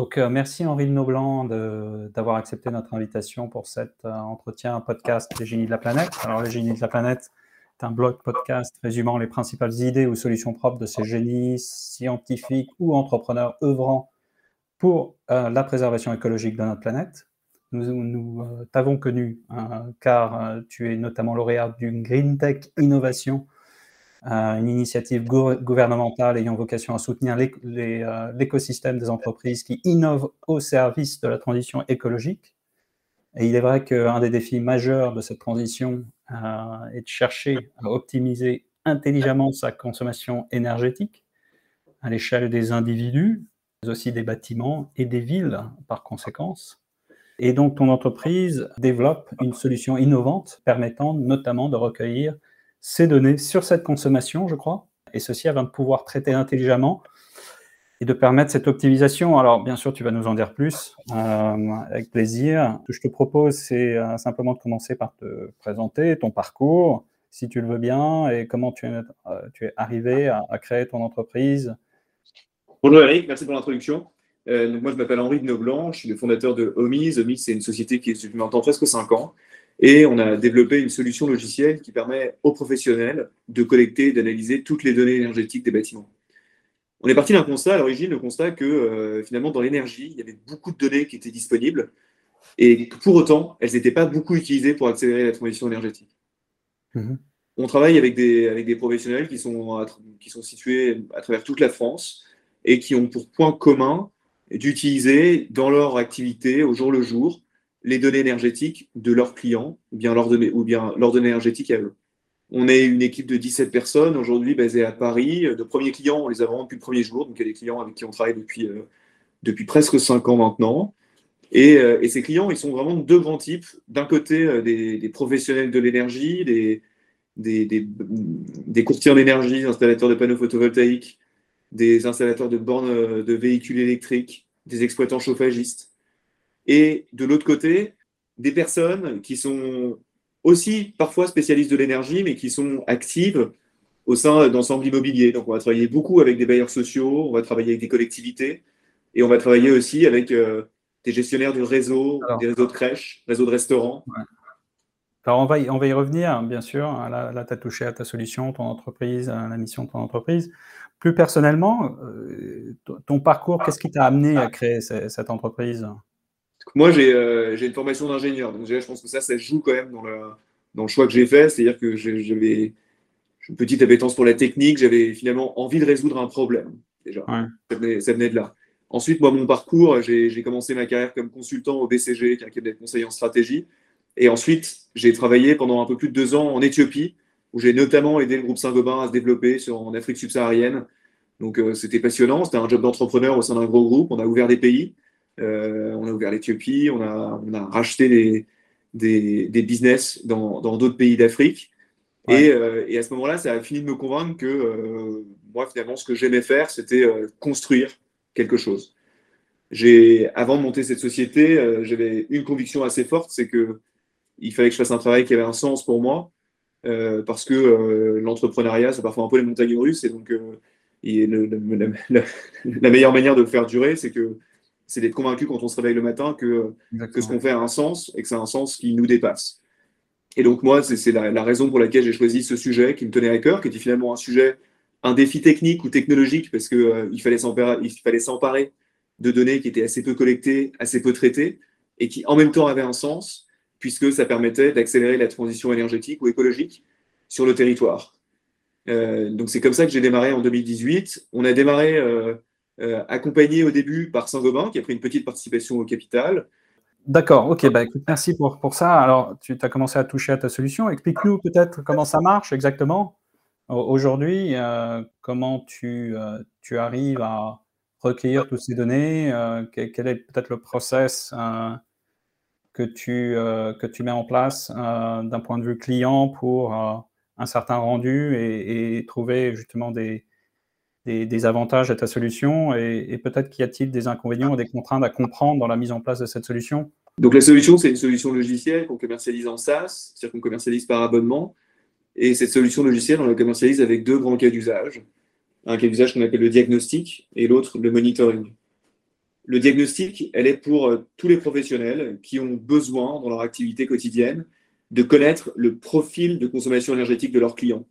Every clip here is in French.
Donc, euh, merci Henri de d'avoir accepté notre invitation pour cet euh, entretien podcast Les génies de la planète. Alors, Les génies de la planète est un blog podcast résumant les principales idées ou solutions propres de ces génies scientifiques ou entrepreneurs œuvrant pour euh, la préservation écologique de notre planète. Nous, t'avons connu car tu es notamment lauréat d'une Green Tech Innovation une initiative gouvernementale ayant vocation à soutenir euh, l'écosystème des entreprises qui innovent au service de la transition écologique. Et il est vrai qu'un des défis majeurs de cette transition euh, est de chercher à optimiser intelligemment sa consommation énergétique à l'échelle des individus, mais aussi des bâtiments et des villes par conséquence. Et donc ton entreprise développe une solution innovante permettant notamment de recueillir ces données sur cette consommation, je crois, et ceci afin de pouvoir traiter intelligemment et de permettre cette optimisation. Alors, bien sûr, tu vas nous en dire plus, euh, avec plaisir. Ce que je te propose, c'est euh, simplement de commencer par te présenter ton parcours, si tu le veux bien, et comment tu es, euh, arrivé à, créer ton entreprise. Bonjour Eric, merci pour l'introduction. moi, je m'appelle Henri de Noblanc, je suis le fondateur de Omis. Omis, c'est une société qui est depuis maintenant presque 5 ans. Et on a développé une solution logicielle qui permet aux professionnels de collecter et d'analyser toutes les données énergétiques des bâtiments. On est parti d'un constat à l'origine, le constat que euh, finalement dans l'énergie, il y avait beaucoup de données qui étaient disponibles et que pour autant, elles n'étaient pas beaucoup utilisées pour accélérer la transition énergétique. Mhm. On travaille avec des, avec des professionnels qui sont, qui sont situés à travers toute la France et qui ont pour point commun d'utiliser dans leur activité au jour le jour les données énergétiques de leurs clients ou bien leurs données, ou bien leurs données énergétiques à eux. On est une équipe de 17 personnes aujourd'hui basée à Paris. De premiers clients, on les a vraiment depuis le premier jour. Donc, il y a des clients avec qui on travaille depuis, euh, depuis presque 5 ans maintenant. Et, euh, et, ces clients, ils sont vraiment de deux grands types. D'un côté, euh, des, des, professionnels de l'énergie, des, des, des, courtiers en énergie, installateurs de panneaux photovoltaïques, des installateurs de bornes de véhicules électriques, des exploitants chauffagistes et de l'autre côté, des personnes qui sont aussi parfois spécialistes de l'énergie, mais qui sont actives au sein d'ensembles immobiliers. Donc, on va travailler beaucoup avec des bailleurs sociaux, on va travailler avec des collectivités, et on va travailler aussi avec euh, des gestionnaires du réseau, des réseaux de crèches, réseaux de restaurants. Alors, on va, y, on va y revenir, bien sûr. Là, là tu as touché à ta solution, ton entreprise, à la mission de ton entreprise. Plus personnellement, euh, ton parcours, qu'est-ce qui t'a amené à créer cette entreprise? Moi, euh, j'ai une formation d'ingénieur. Donc, je pense que ça, ça joue quand même dans le, dans le choix que j'ai fait. C'est-à-dire que j'avais une petite appétence pour la technique. J'avais finalement envie de résoudre un problème. Déjà, ça, venait, de là. Ensuite, moi, mon parcours, j'ai commencé ma carrière comme consultant au BCG, qui est un cabinet de conseil en stratégie. Et ensuite, j'ai travaillé pendant un peu plus de deux ans en Éthiopie, où j'ai notamment aidé le groupe Saint-Gobain à se développer sur, en Afrique subsaharienne. Donc, euh, c'était passionnant. C'était un job d'entrepreneur au sein d'un gros groupe. On a ouvert des pays. Euh, on a ouvert l'Éthiopie, on a, on a racheté des, des, business dans d'autres pays d'Afrique. Euh, et, à ce moment-là, ça a fini de me convaincre que euh, moi, finalement, ce que j'aimais faire, c'était construire quelque chose. Avant de monter cette société, j'avais une conviction assez forte, c'est que il fallait que je fasse un travail qui avait un sens pour moi, parce que l'entrepreneuriat, c'est parfois un peu les montagnes russes, et donc la, meilleure manière de le faire durer, c'est que c'est d'être convaincu quand on se réveille le matin que, ce qu'on fait a un sens et que c'est un sens qui nous dépasse. Et donc moi, c'est la, raison pour laquelle j'ai choisi ce sujet qui me tenait à cœur, qui était finalement un sujet, un défi technique ou technologique, parce qu'il euh, il fallait s'emparer de données qui étaient assez peu collectées, assez peu traitées, et qui en même temps avaient un sens, puisque ça permettait d'accélérer la transition énergétique ou écologique sur le territoire. Euh, donc c'est comme ça que j'ai démarré en 2018. On a démarré euh, accompagné au début par Saint-Gobain, qui a pris une petite participation au capital. D'accord, ok, bah, écoute, merci pour, pour ça. Alors, tu as commencé à toucher à ta solution. Explique-nous peut-être comment ça marche exactement aujourd'hui, euh, comment tu, euh, tu, arrives à recueillir toutes ces données, quel, est peut-être le process que, tu, que tu mets en place d'un point de vue client pour un certain rendu et trouver justement des, des, avantages à ta solution et, peut-être qu'y a-t-il des inconvénients ou des contraintes à comprendre dans la mise en place de cette solution? Donc la solution, c'est une solution logicielle qu'on commercialise en SaaS, c'est-à-dire qu'on commercialise par abonnement. Et cette solution logicielle, on la commercialise avec deux grands cas d'usage. Un cas d'usage qu'on appelle le diagnostic et l'autre le monitoring. le diagnostic, elle est pour euh, tous les professionnels qui ont besoin dans leur activité quotidienne de connaître le profil de consommation énergétique de leurs clients.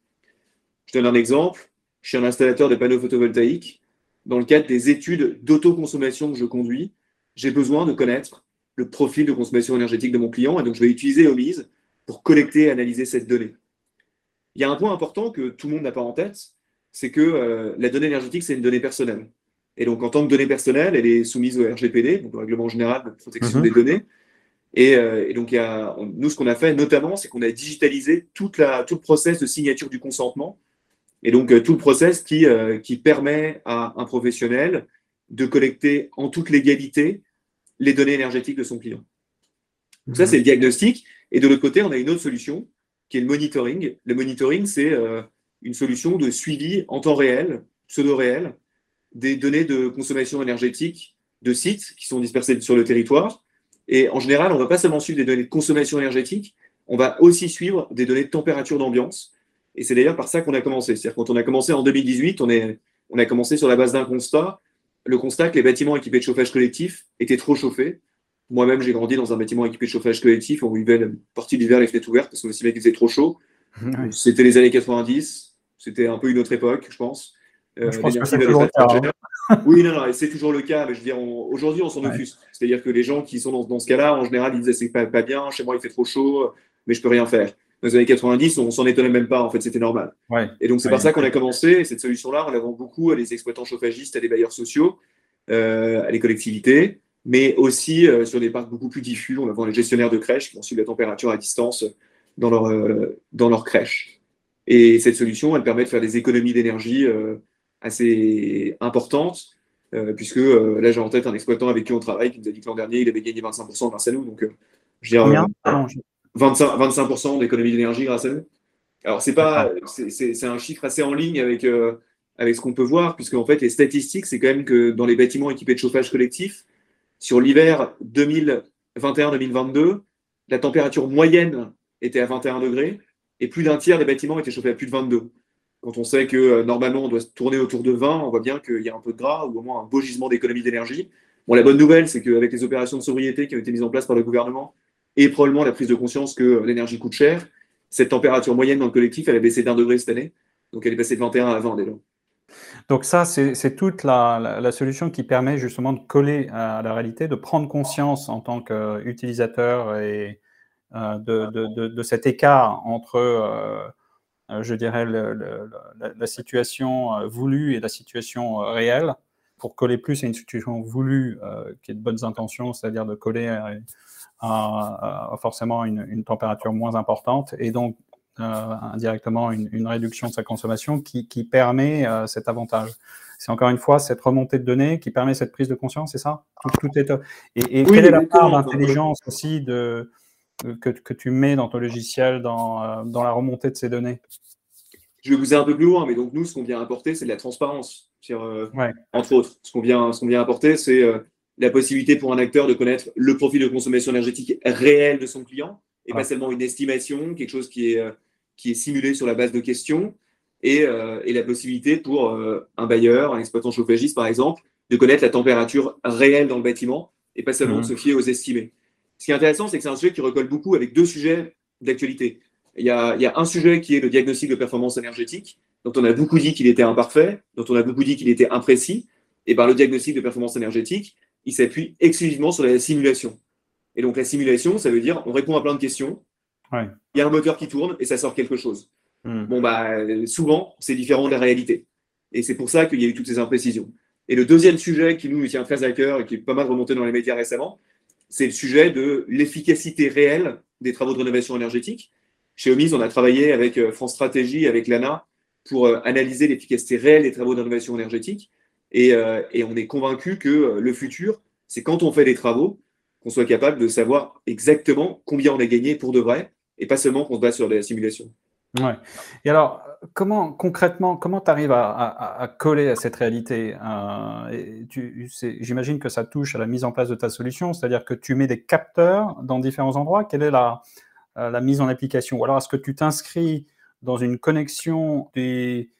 Je donne un exemple. Je suis un installateur de panneaux photovoltaïques. Dans le cadre des études d'autoconsommation que je conduis, j'ai besoin de connaître le profil de consommation énergétique de mon client et donc je vais utiliser OMIS pour collecter et analyser cette donnée. Il y a un point important que tout le monde n'a pas en tête, c'est que euh, la donnée énergétique, c'est une donnée personnelle. Et donc, en tant que donnée personnelle, elle est soumise au RGPD, donc au Règlement général de protection mhm. des données. Euh, et, donc, il y a, nous, ce qu'on a fait notamment, c'est qu'on a digitalisé toute la, tout le process de signature du consentement. Et donc, euh, tout le process qui, qui permet à un professionnel de collecter en toute légalité les données énergétiques de son client. Donc, ça, mhm. c'est le diagnostic. Et de l'autre côté, on a une autre solution qui est le monitoring. Le monitoring, c'est une solution de suivi en temps réel, pseudo-réel, des données de consommation énergétique de sites qui sont dispersés sur le territoire. Et en général, on ne va pas seulement suivre des données de consommation énergétique, on va aussi suivre des données de température d'ambiance. Et c'est d'ailleurs par ça qu'on a commencé. C'est-à-dire quand on a commencé en 2018, on, est, on a commencé sur la base d'un constat, le constat que les bâtiments équipés de chauffage collectif étaient trop chauffés. Moi-même, j'ai grandi dans un bâtiment équipé de chauffage collectif. On vivait la partie de l'hiver les fenêtres ouvertes parce qu'on estimait qu'il faisait trop chaud. C'était les années 90. C'était un peu une autre époque, je pense. Euh, je pense que c'est toujours le cas. Hein. Oui, non, non, c'est toujours le cas. Mais je veux dire, aujourd'hui, on s'en offuse. C'est-à-dire que les gens qui sont dans, ce cas-là, en général, ils disaient c'est pas, pas bien, chez moi, il fait trop chaud, mais je peux rien faire. Dans les années 90, on s'en étonnait même pas. En fait, c'était normal. Et donc, c'est par ça qu'on a commencé. Cette solution-là, on la vend beaucoup à des exploitants chauffagistes, à des bailleurs sociaux, euh, à des collectivités, mais aussi euh, sur des parcs beaucoup plus diffus. On la vend les gestionnaires de crèches qui vont suivre la température à distance dans leur, dans leur crèche. Et cette solution, elle permet de faire des économies d'énergie assez importante, euh, puisque euh, là j'ai en tête un exploitant avec qui on travaille qui nous a dit que l'an dernier il avait gagné 25% grâce à nous. Donc, euh, je veux dire, 25%, 25 d'économie d'énergie grâce à nous. Alors, c'est pas, c'est un chiffre assez en ligne avec, avec ce qu'on peut voir, puisque en fait, les statistiques, c'est quand même que dans les bâtiments équipés de chauffage collectif, sur l'hiver 2021-2022, la température moyenne était à 21 degrés et plus d'un tiers des bâtiments étaient chauffés à plus de 22. Quand on sait que euh, normalement on doit tourner autour de 20, on voit bien qu'il y a un peu de gras ou au moins un beau gisement d'économie d'énergie. Bon, la bonne nouvelle, c'est qu'avec les opérations de sobriété qui ont été mises en place par le gouvernement et probablement la prise de conscience que l'énergie coûte cher, cette température moyenne dans le collectif, elle a baissé d'un degré cette année. Donc elle est passée de 21 à 20 déjà. Donc ça, c'est toute la, solution qui permet justement de coller à la réalité, de prendre conscience en tant qu'utilisateur et euh, de, cet écart entre euh, euh, je dirais, la, situation euh, voulue et la situation euh, réelle, pour coller plus à une situation voulue qui est de bonnes intentions, c'est-à-dire de coller à, forcément une, température moins importante, et donc indirectement une, réduction de sa consommation qui, permet cet avantage. C'est encore une fois cette remontée de données qui permet cette prise de conscience, c'est ça? Tout, est... Et, et quelle est la part d'intelligence aussi de, que, que, tu mets dans ton logiciel dans, euh, dans, la remontée de ces données? Je vais vous un peu plus loin, mais donc nous, ce qu'on vient apporter, c'est de la transparence. Euh, entre autres, ce qu'on vient, ce vient apporter, c'est euh, la possibilité pour un acteur de connaître le profil de consommation énergétique réel de son client, et pas seulement une estimation, quelque chose qui est, qui est simulé sur la base de questions, et, et la possibilité pour un bailleur, un exploitant chauffagiste, par exemple, de connaître la température réelle dans le bâtiment, et pas seulement mmh. se fier aux estimés. Ce qui est intéressant, c'est que c'est un sujet qui recolle beaucoup avec deux sujets d'actualité. Il, y a, un sujet qui est le diagnostic de performance énergétique, dont on a beaucoup dit qu'il était imparfait, dont on a beaucoup dit qu'il était imprécis. Et par le diagnostic de performance énergétique, il s'appuie exclusivement sur la simulation. Et donc la simulation, ça veut dire on répond à plein de questions, il y a un moteur qui tourne et ça sort quelque chose. Hmm. Bon, bah, souvent, c'est différent de la réalité. Et c'est pour ça qu'il y a eu toutes ces imprécisions. Et le deuxième sujet qui nous tient très à cœur et qui est pas mal remonté dans les médias récemment, c'est le sujet de l'efficacité réelle des travaux de rénovation énergétique. Chez OMIS, on a travaillé avec euh, France Stratégie, avec l'ANA, pour euh, analyser l'efficacité réelle des travaux de rénovation énergétique. Euh, et, on est convaincu que le futur, c'est quand on fait des travaux, qu'on soit capable de savoir exactement combien on a gagné pour de vrai, et pas seulement qu'on se base sur des simulations. Ouais. Et alors, comment concrètement, comment tu arrives à, coller à cette réalité euh, J'imagine que ça touche à la mise en place de ta solution, c'est-à-dire que tu mets des capteurs dans différents endroits. Quelle est la, euh, la mise en application? Ou alors, est-ce que tu t'inscris dans une connexion des,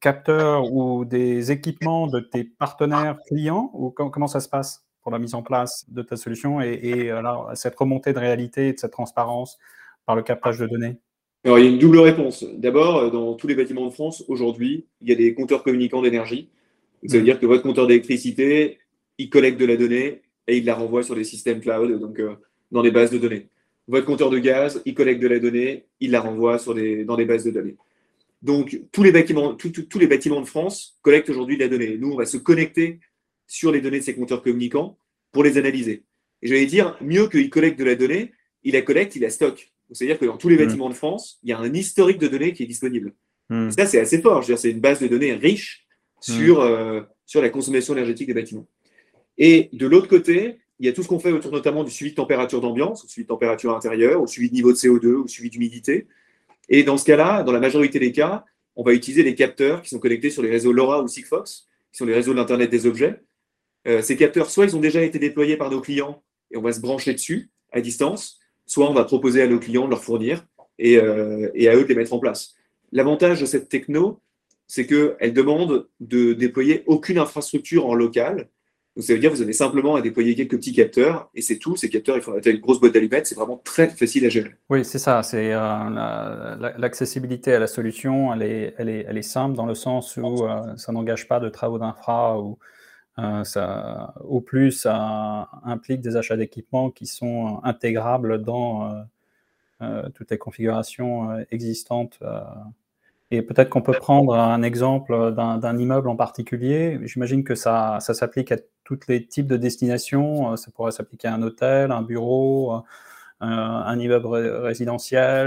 capteurs ou des équipements de tes partenaires clients ou comment ça se passe pour la mise en place de ta solution et, alors, cette remontée de réalité et de cette transparence par le captage de données? Alors, il y a une double réponse. D'abord, dans tous les bâtiments de France, aujourd'hui, il y a des compteurs communicants d'énergie. Ça veut mmh. dire que votre compteur d'électricité, il collecte de la donnée et il la renvoie sur des systèmes cloud, donc euh, dans des bases de données. Votre compteur de gaz, il collecte de la donnée, il la renvoie sur des, dans des bases de données. Donc, tous les, bâtiments, tous les bâtiments de France collectent aujourd'hui de la donnée. Nous, on va se connecter sur les données de ces compteurs communicants pour les analyser. Et j'allais dire, mieux qu'il collecte de la donnée, il la collecte, il la stocke. C'est-à-dire que dans tous les mmh. bâtiments de France, il y a un historique de données qui est disponible. Mmh. ça, c'est assez fort. C'est une base de données riche sur, euh, sur la consommation énergétique des bâtiments. Et de l'autre côté, il y a tout ce qu'on fait autour notamment du suivi de température d'ambiance, au suivi de température intérieure, au suivi de niveau de CO2, au suivi d'humidité. Et dans ce cas-là, dans la majorité des cas, on va utiliser les capteurs qui sont connectés sur les réseaux LoRa ou Sigfox, qui sont les réseaux d'Internet des objets. Euh, ces capteurs, soit ils ont déjà été déployés par nos clients et on va se brancher dessus à distance, soit on va proposer à nos clients de leur fournir et, euh, et à eux de les mettre en place. L'avantage de cette techno, c'est qu'elle demande de déployer aucune infrastructure en local. Donc, ça veut dire que vous avez simplement à déployer quelques petits capteurs et c'est tout. Ces capteurs, il faut une grosse boîte d'allumettes. C'est vraiment très facile à gérer. Oui, c'est ça. C'est euh, l'accessibilité à la solution. Elle est, elle, est, elle est simple dans le sens où euh, ça n'engage pas de travaux d'infra ou euh, ça, au plus, ça implique des achats d'équipements qui sont intégrables dans toutes les configurations existantes et peut-être qu'on peut prendre un exemple d'un immeuble en particulier. J'imagine que ça, ça s'applique à tous les types de destinations. Ça pourrait s'appliquer à un hôtel, un bureau, un immeuble résidentiel.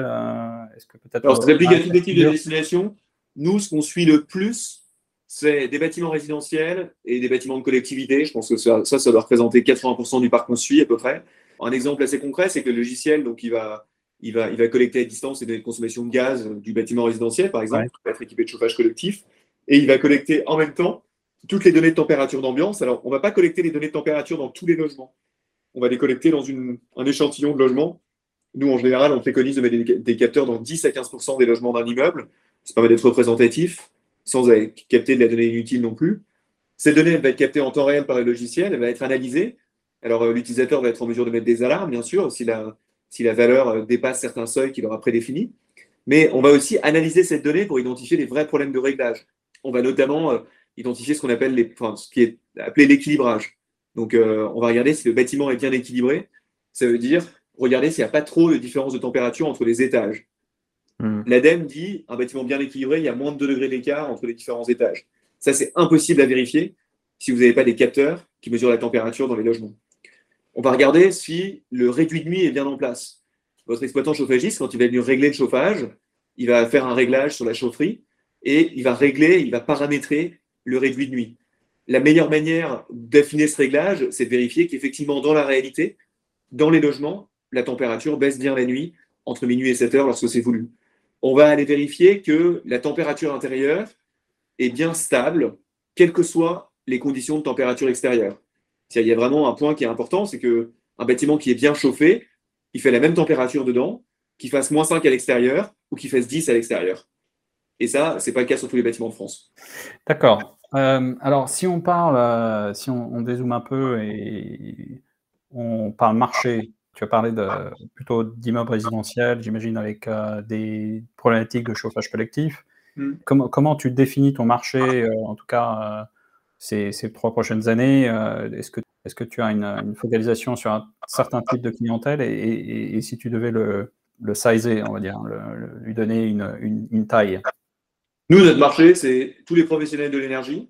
Est-ce que peut-être Alors, ça s'applique à tous les types de destinations. Nous, ce qu'on suit le plus, c'est des bâtiments résidentiels et des bâtiments de collectivité. Je pense que ça, ça, ça doit représenter 80% du parc qu'on suit à peu près. Un exemple assez concret, c'est que le logiciel, donc, il va il va, il va collecter à distance les données de consommation de gaz du bâtiment résidentiel, par exemple, qui va être équipé de chauffage collectif, et il va collecter en même temps toutes les données de température d'ambiance. Alors, on ne va pas collecter les données de température dans tous les logements. On va les collecter dans une, un échantillon de logements. Nous, en général, on préconise de mettre des, capteurs dans 10 à 15% des logements d'un immeuble. Ça permet d'être représentatif, sans capter de la donnée inutile non plus. Cette donnée elle va être captée en temps réel par le logiciel, elle va être analysée. Alors, euh, l'utilisateur va être en mesure de mettre des alarmes, bien sûr, si la, si la valeur euh, dépasse certains seuils qu'il aura prédéfinis. Mais on va aussi analyser cette donnée pour identifier les vrais problèmes de réglage. On va notamment euh, identifier ce qu'on appelle les, enfin, ce qui est appelé l'équilibrage. Donc, euh, on va regarder si le bâtiment est bien équilibré. Ça veut dire regarder s'il n'y a pas trop de différence de température entre les étages. Hmm. L'ADEME dit un bâtiment bien équilibré, il y a moins de 2 degrés d'écart entre les différents étages. Ça, c'est impossible à vérifier si vous n'avez pas des capteurs qui mesurent la température dans les logements on va regarder si le réduit de nuit est bien en place. Votre exploitant chauffagiste, quand il va venir régler le chauffage, il va faire un réglage sur la chaufferie et il va régler, il va paramétrer le réduit de nuit. La meilleure manière d'affiner ce réglage, c'est de vérifier qu'effectivement, dans la réalité, dans les logements, la température baisse bien la nuit, entre minuit et 7 heures lorsque c'est voulu. On va aller vérifier que la température intérieure est bien stable, quelles que soient les conditions de température extérieure. Il y a vraiment un point qui est important, c'est qu'un bâtiment qui est bien chauffé, il fait la même température dedans, qu'il fasse moins 5 à l'extérieur ou qu'il fasse 10 à l'extérieur. Et ça, ce n'est pas le cas sur tous les bâtiments de France. D'accord. Euh, alors, si on parle, euh, si on, dézoome un peu et on parle marché, tu as parlé de, plutôt d'immeubles résidentiels, j'imagine, avec euh, des problématiques de chauffage collectif. Hmm. Comment, comment, tu définis ton marché, en tout cas ces, trois prochaines années euh, Est-ce que, est que, tu as une, focalisation sur un certain type de clientèle et, si tu devais le, le sizer, on va dire, lui donner une, une, taille? Nous, notre marché, c'est tous les professionnels de l'énergie,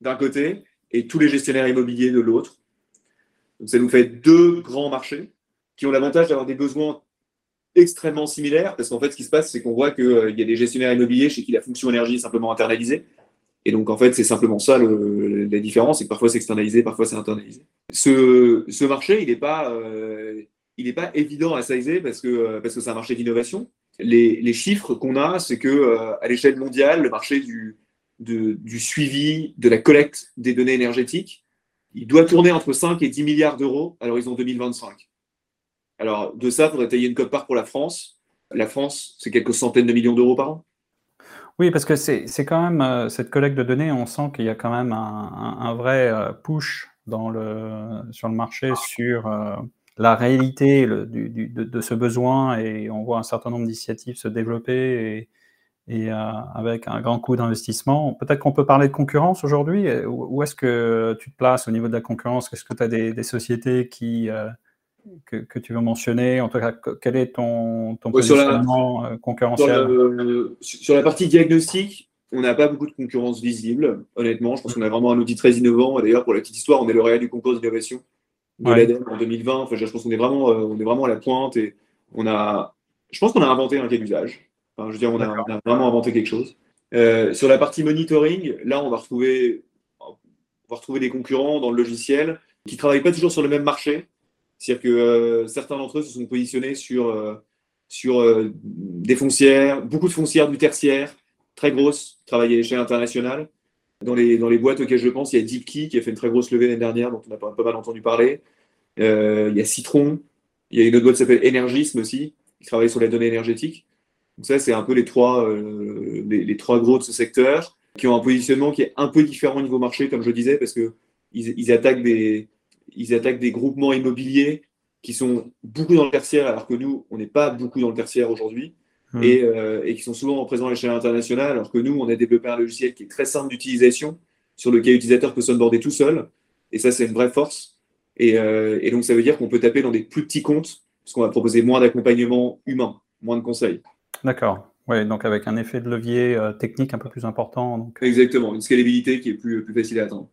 d'un côté, et tous les gestionnaires immobiliers de l'autre. Donc, ça nous fait deux grands marchés qui ont l'avantage d'avoir des besoins extrêmement similaires, parce qu'en fait, ce qui se passe, c'est qu'on voit qu'il euh, y a des gestionnaires immobiliers chez qui la fonction énergie est simplement internalisée, et donc, en fait, c'est simplement ça la différence, c'est que parfois c'est externalisé, parfois c'est internalisé. Ce, marché, il n'est pas, euh, pas évident à sizer parce que, que c'est un marché d'innovation. Les, chiffres qu'on a, c'est que euh, à l'échelle mondiale, le marché du, du suivi, de la collecte des données énergétiques, il doit tourner entre 5 et 10 milliards d'euros à l'horizon 2025. Alors, de ça, il faudrait tailler une cote part pour la France. La France, c'est quelques centaines de millions d'euros par an. Oui, parce que c'est quand même euh, cette collecte de données, on sent qu'il y a quand même un, vrai push dans le, sur le marché sur la réalité de, ce besoin et on voit un certain nombre d'initiatives se développer et, et avec un grand coût d'investissement. Peut-être qu'on peut parler de concurrence aujourd'hui. Où, est-ce que tu te places au niveau de la concurrence? Est-ce que tu as des, sociétés qui, que, tu veux mentionner En tout cas, quel est ton, ton positionnement euh, concurrentiel? sur la, partie diagnostic, on n'a pas beaucoup de concurrence visible, honnêtement. Je pense qu'on a vraiment un outil très innovant. D'ailleurs, pour la petite histoire, on est lauréat du concours d'innovation de l'ADEME en 2020. Enfin, je pense qu'on est, vraiment, euh, on est vraiment à la pointe et on a, je pense qu'on a inventé un cas d'usage. Enfin, je veux dire, on a, vraiment inventé quelque chose. Euh, sur la partie monitoring, là, on va retrouver, on va retrouver des concurrents dans le logiciel qui ne travaillent pas toujours sur le même marché. C'est-à-dire que euh, certains d'entre eux se sont positionnés sur, euh, sur euh, des foncières, beaucoup de foncières du tertiaire, très grosses, travaillent à l'échelle internationale. Dans les, dans les boîtes auxquelles je pense, il y a DeepKey qui a fait une très grosse levée l'année dernière, dont on a pas, mal entendu parler. il y a Citron, il y a une autre boîte qui s'appelle Energism aussi, qui travaille sur les données énergétiques. Donc ça, c'est un peu les trois, les, trois gros de ce secteur, qui ont un positionnement qui est un peu différent au niveau marché, comme je disais, parce qu'ils ils attaquent des, ils attaquent des groupements immobiliers qui sont beaucoup dans le tertiaire, alors que nous, on n'est pas beaucoup dans le tertiaire aujourd'hui, hmm. euh, et, qui sont souvent présents à l'échelle internationale, alors que nous, on a développé un logiciel qui est très simple d'utilisation, sur lequel l'utilisateur peut s'onboarder tout seul, et ça, c'est une vraie force. Euh, et, donc, ça veut dire qu'on peut taper dans des plus petits comptes, parce qu'on va proposer moins d'accompagnement humain, moins de conseils. D'accord. Oui, donc avec un effet de levier euh, technique un peu plus important. Exactement, une scalabilité qui est plus, plus facile à atteindre.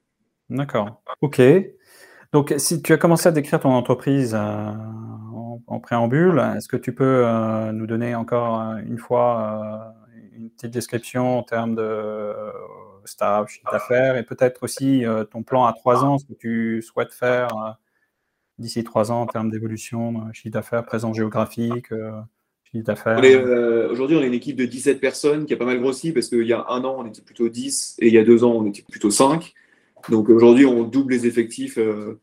D'accord. OK. Donc, si tu as commencé à décrire ton entreprise euh, en, préambule, est-ce que tu peux euh, nous donner encore euh, une fois une petite description en termes de staff, chiffre d'affaires et peut-être aussi ton plan à trois ans, ce que tu souhaites faire d'ici trois ans en termes d'évolution, chiffre d'affaires, présence géographique, chiffre d'affaires Aujourd'hui, on est une équipe de 17 personnes qui a pas mal grossi parce qu'il y a un an, on était plutôt 10 et il y a deux ans, on était plutôt 5. Donc aujourd'hui, on double les effectifs euh,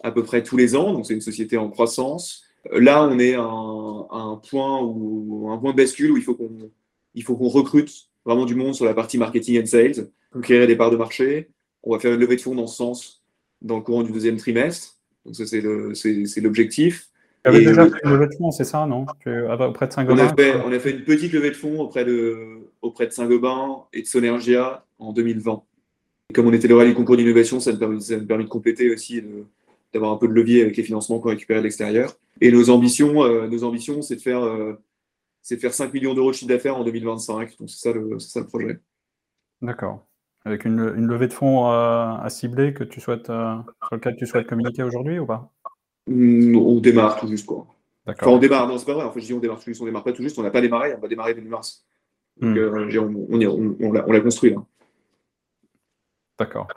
à peu près tous les ans. Donc c'est une société en croissance. Là, on est à un, point où un point de bascule où il faut qu'on il faut qu'on recrute vraiment du monde sur la partie marketing and sales, conquérir des parts de marché. On va faire une levée de fonds dans ce sens dans le courant du deuxième trimestre. Donc ça, c'est l'objectif. Tu avais déjà fait une levée de fonds, c'est ça, non? Auprès de Saint-Gobain on, a fait une petite levée de fonds auprès de, auprès de Saint-Gobain et de Sonergia en 2020 comme on était le rallye concours d'innovation, ça, nous permet, permis de compléter aussi, d'avoir un peu de levier avec les financements qu'on récupère de l'extérieur. Et nos ambitions, euh, nos ambitions, c'est de faire, euh, c'est de faire 5 millions d'euros de chiffre d'affaires en 2025. Donc c'est ça le, ça le projet. D'accord. Avec une, levée de fonds euh, à cibler que tu souhaites, sur lequel tu souhaites communiquer aujourd'hui ou pas? Mmh, On démarre tout juste quoi. D'accord. Enfin, on démarre, non, c'est pas vrai. En fait, je dis on démarre tout juste, on démarre pas tout juste, on n'a pas démarré, on va démarrer début mars. Donc, on, on, on l'a construit là. D'accord.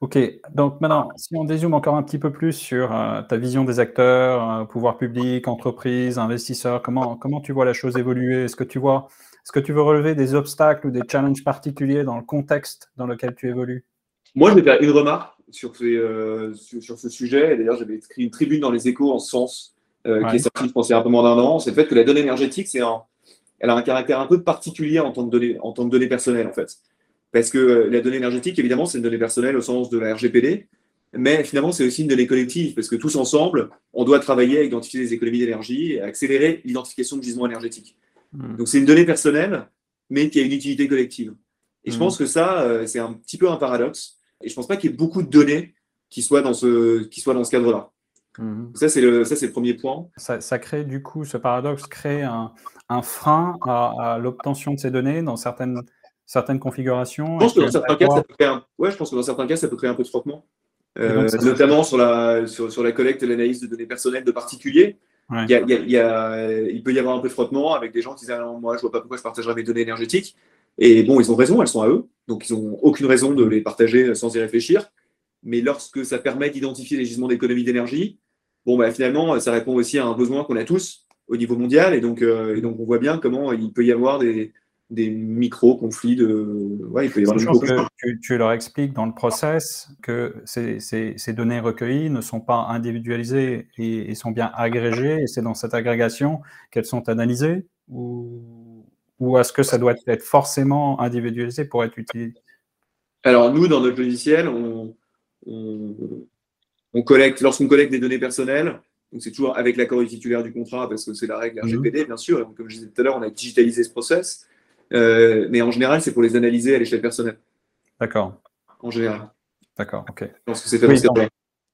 Ok. Donc maintenant, si on dézoome encore un petit peu plus sur euh, ta vision des acteurs, euh, pouvoir public, entreprise, investisseurs, comment, comment tu vois la chose évoluer? Est-ce que tu vois, est-ce que tu veux relever des obstacles ou des challenges particuliers dans le contexte dans lequel tu évolues? Moi, je vais faire une remarque sur, euh, sur, ce sujet. D'ailleurs, j'avais écrit une tribune dans les échos en ce sens, qui est sortie, je pense, il y a un peu moins d'un an. C'est le fait que la donnée énergétique, c'est elle a un caractère un peu particulier en tant que donnée, en tant que donnée personnelle, en fait. Parce que la donnée énergétique, évidemment, c'est une donnée personnelle au sens de la RGPD, mais finalement, c'est aussi une donnée collective, parce que tous ensemble, on doit travailler à identifier les économies d'énergie et accélérer l'identification de gisements énergétiques. Hmm. Donc, c'est une donnée personnelle, mais qui a une utilité collective. Et je hmm. pense que ça, euh, c'est un petit peu un paradoxe. Et je ne pense pas qu'il y ait beaucoup de données qui soient dans ce, qui soient dans ce cadre-là. Hmm. Ça, c'est le, ça, c'est le premier point. Ça, ça, crée du coup, ce paradoxe crée un, un frein à, à l'obtention de ces données dans certaines certaines configurations. Je pense que dans certains cas, ça peut créer un... ouais, je pense que dans certains cas, ça peut créer un peu de frottement. Euh, notamment sur la, sur, sur la collecte et l'analyse de données personnelles de particuliers. Il, y a, il, y a, il, peut y avoir un peu de frottement avec des gens qui disent ah Moi, je vois pas pourquoi je partagerais mes données énergétiques. Et bon, ils ont raison, elles sont à eux. Donc, ils n'ont aucune raison de les partager sans y réfléchir. Mais lorsque ça permet d'identifier les gisements d'économie d'énergie, bon, bah, finalement, ça répond aussi à un besoin qu'on a tous au niveau mondial. Et donc, euh, et donc, on voit bien comment il peut y avoir des, des micro-conflits de. Ouais, il peut y avoir que tu, leur expliques dans le process que ces, ces, données recueillies ne sont pas individualisées et, sont bien agrégées, et c'est dans cette agrégation qu'elles sont analysées ou... ou est-ce que ça doit être forcément individualisé pour être utilisé? Alors, nous, dans notre logiciel, on, collecte, lorsqu'on collecte des données personnelles, donc c'est toujours avec l'accord du titulaire du contrat, parce que c'est la règle RGPD, mhm. bien sûr. comme je disais tout à l'heure, on a digitalisé ce process. Euh, mais en général, c'est pour les analyser à l'échelle personnelle. D'accord. En général. D'accord, ok. Je pense que c'est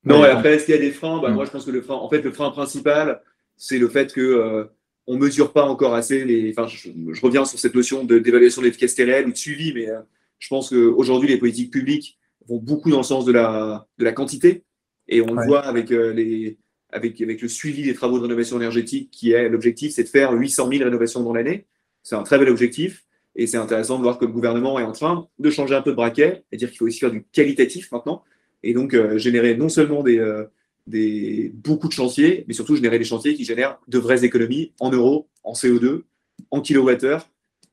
Non, et après, est-ce qu'il y a des freins? Bah, mm. Moi, je pense que le frein, en fait, le frein principal, c'est le fait que euh, on ne mesure pas encore assez les. Enfin, je, reviens sur cette notion d'évaluation de, l'efficacité réelle ou de suivi, mais euh, je pense qu'aujourd'hui, les politiques publiques vont beaucoup dans le sens de la, de la quantité. Et on le voit avec, les, avec, avec le suivi des travaux de rénovation énergétique, qui est l'objectif, c'est de faire 800 000 rénovations dans l'année. C'est un très bel objectif. Et c'est intéressant de voir que le gouvernement est en train de changer un peu de braquet et dire qu'il faut aussi faire du qualitatif maintenant. Et donc, euh, générer non seulement des, euh, des, beaucoup de chantiers, mais surtout générer des chantiers qui génèrent de vraies économies en euros, en CO2, en kilowattheures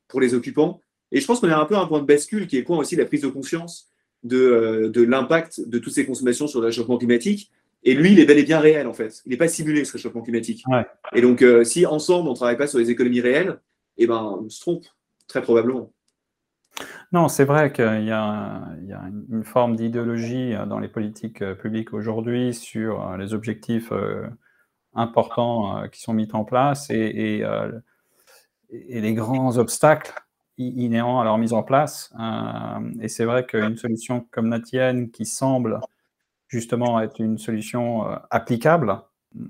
pour les occupants. Et je pense qu'on est un peu à un point de bascule qui est quoi aussi la prise de conscience de, euh, de l'impact de toutes ces consommations sur le réchauffement climatique. Et lui, il est bel et bien réel, en fait. Il n'est pas simulé, ce réchauffement climatique. Et donc, si ensemble, on ne travaille pas sur les économies réelles, eh ben, on se trompe. Très probablement. Non, c'est vrai qu'il y, a une forme d'idéologie euh, dans les politiques euh, publiques aujourd'hui sur euh, les objectifs importants qui sont mis en place et, les grands obstacles inhérents à leur mise en place. Et c'est vrai qu'une solution comme la tienne, qui semble justement être une solution applicable,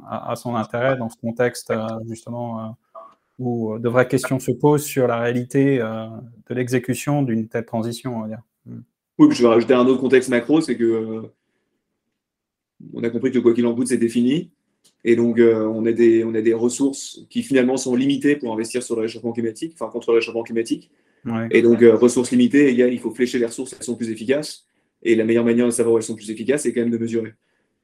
a son intérêt dans ce contexte justement où euh, de vraies questions se posent sur la réalité euh, de l'exécution d'une telle transition, on va dire. Hmm. Oui, je vais rajouter un autre contexte macro, c'est que euh, on a compris que quoi qu'il en coûte, c'était fini. Et donc, on, a des, on a des ressources qui finalement sont limitées pour investir sur le réchauffement climatique, enfin contre le réchauffement climatique. Et donc, ressources limitées, il faut flécher les ressources, elles sont plus efficaces. Et la meilleure manière de savoir où elles sont plus efficaces, c'est quand même de mesurer.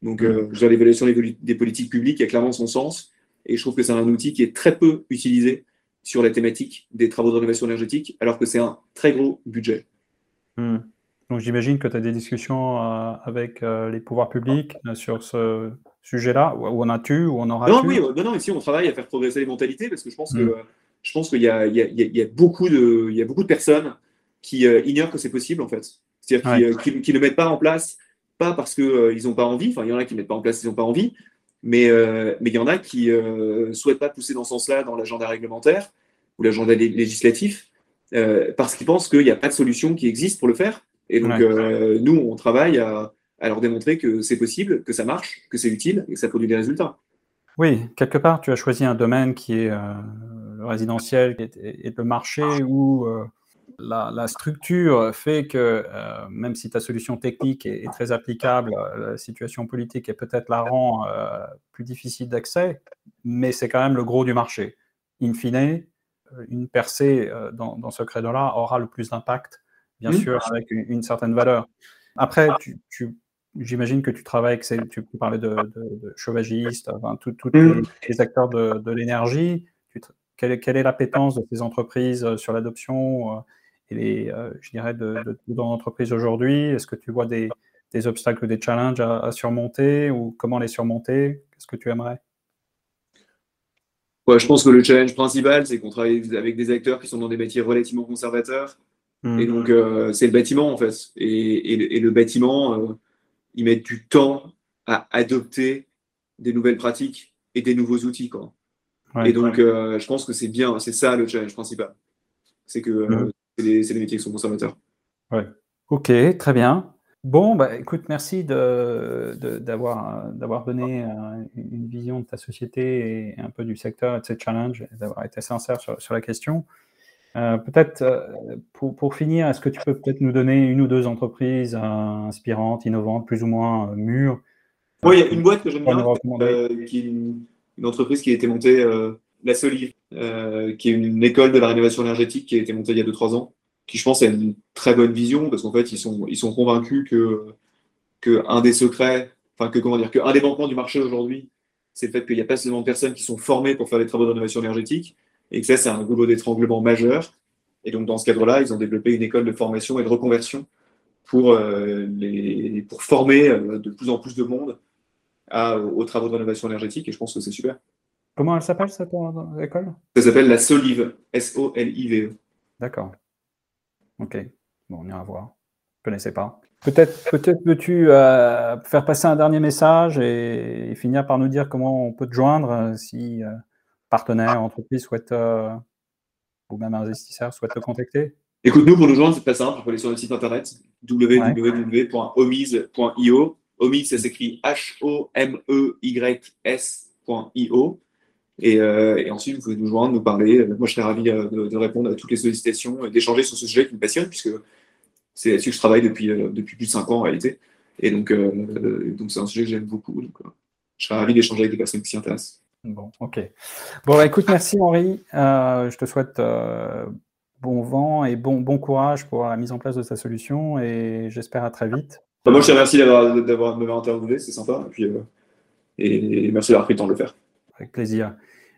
Donc, mmh. l'évaluation des, politiques publiques a clairement son sens. Et je trouve que c'est un outil qui est très peu utilisé sur la thématique des travaux de rénovation énergétique, alors que c'est un très gros budget. Hmm. Donc j'imagine que tu as des discussions euh, avec euh, les pouvoirs publics euh, sur ce sujet-là, ou en as-tu, ou on aura Non, oui, non, non, ici on travaille à faire progresser les mentalités, parce que je pense que hmm. je pense qu'il y, y, a beaucoup de, il y a beaucoup de personnes qui ignorent que c'est possible en fait. C'est-à-dire qui, ne mettent pas en place, pas parce qu'ils n'ont pas envie, enfin il y en a qui ne mettent pas en place, ils n'ont pas envie, mais euh, mais il y en a qui ne euh, souhaitent pas pousser dans ce sens-là dans l'agenda réglementaire ou l'agenda législatif euh, parce qu'ils pensent qu'il n'y a pas de solution qui existe pour le faire. Et donc, nous, on travaille à, à leur démontrer que c'est possible, que ça marche, que c'est utile et que ça produit des résultats. Oui, quelque part, tu as choisi un domaine qui est le résidentiel et, le marché où la, structure fait que euh, même si ta solution technique est, très applicable, euh, la situation politique est peut-être la rend euh, plus difficile d'accès, mais c'est quand même le gros du marché. In fine, une percée dans, ce créneau-là aura le plus d'impact, bien sûr, avec une, certaine valeur. Après, j'imagine que tu travailles avec, tu parlais de, de, chauvagistes, tous les acteurs de, l'énergie. Quelle, quelle, est l'appétence de ces entreprises sur l'adoption et les, euh, je dirais, de, dans l'entreprise aujourd'hui? Est-ce que tu vois des, obstacles ou des challenges à, surmonter ou comment les surmonter? Qu'est-ce que tu aimerais? Je pense que le challenge principal, c'est qu'on travaille avec des acteurs qui sont dans des métiers relativement conservateurs. Et donc, euh, c'est le bâtiment, en fait. Et, le bâtiment, euh, ils mettent du temps à adopter des nouvelles pratiques et des nouveaux outils. Quoi. et donc, je pense que c'est bien, c'est ça le challenge principal. C'est que hmm c'est les, métiers qui sont conservateurs. Ouais. Ok, très bien. Bon, bah, écoute, merci d'avoir de, d'avoir donné euh, une vision de ta société et un peu du secteur et de ces challenges, d'avoir été sincère sur, sur la question. Euh, peut-être euh, pour, pour, finir, est-ce que tu peux peut-être nous donner une ou deux entreprises inspirantes, innovantes, plus ou moins mûres? Oui, il y a une boîte que j'aime bien, qui est une, entreprise qui a été montée la Solive, euh, qui est une école de la rénovation énergétique qui a été montée il y a 2-3 ans, qui je pense a une très bonne vision parce qu'en fait ils sont, ils sont convaincus que, que un des secrets, enfin que comment dire, que un des manquements du marché aujourd'hui, c'est le fait qu'il n'y a pas seulement de personnes qui sont formées pour faire des travaux de rénovation énergétique et que ça c'est un goulot d'étranglement majeur. Et donc dans ce cadre-là, ils ont développé une école de formation et de reconversion pour, euh, les, pour former euh, de plus en plus de monde aux travaux de rénovation énergétique et je pense que c'est super. Comment elle s'appelle cette école? Ça s'appelle la Solive, S-O-L-I-V-E. D'accord. Ok. Bon, on ira voir. Je ne connaissais pas. Peut-être peut peux-tu euh, faire passer un dernier message et, finir par nous dire comment on peut te joindre euh, si euh, partenaire, entreprise souhaite, ou même investisseur souhaite te contacter? Écoute, nous, pour nous joindre, c'est très simple. Il faut aller sur le site internet www.omise.io. Omise, ça s'écrit H-O-M-E-Y-S.io. Et, et, ensuite, vous pouvez nous joindre, nous parler. Moi, je serais ravi de, de répondre à toutes les sollicitations, d'échanger sur ce sujet qui me passionne, puisque c'est là-dessus que je travaille depuis, euh, depuis plus de 5 ans en réalité. Et donc, euh, donc c'est un sujet que j'aime beaucoup. Donc, euh, je serais ravi d'échanger avec des personnes qui s'y intéressent. Bon, ok. Bon, bah, écoute, merci Henri. je te souhaite bon vent et bon, bon courage pour la mise en place de ta solution et j'espère à très vite. Bah, moi, je te remercie d'avoir, de m'avoir interviewé, c'est sympa. Et, puis, et merci d'avoir pris le temps de le faire. Avec plaisir.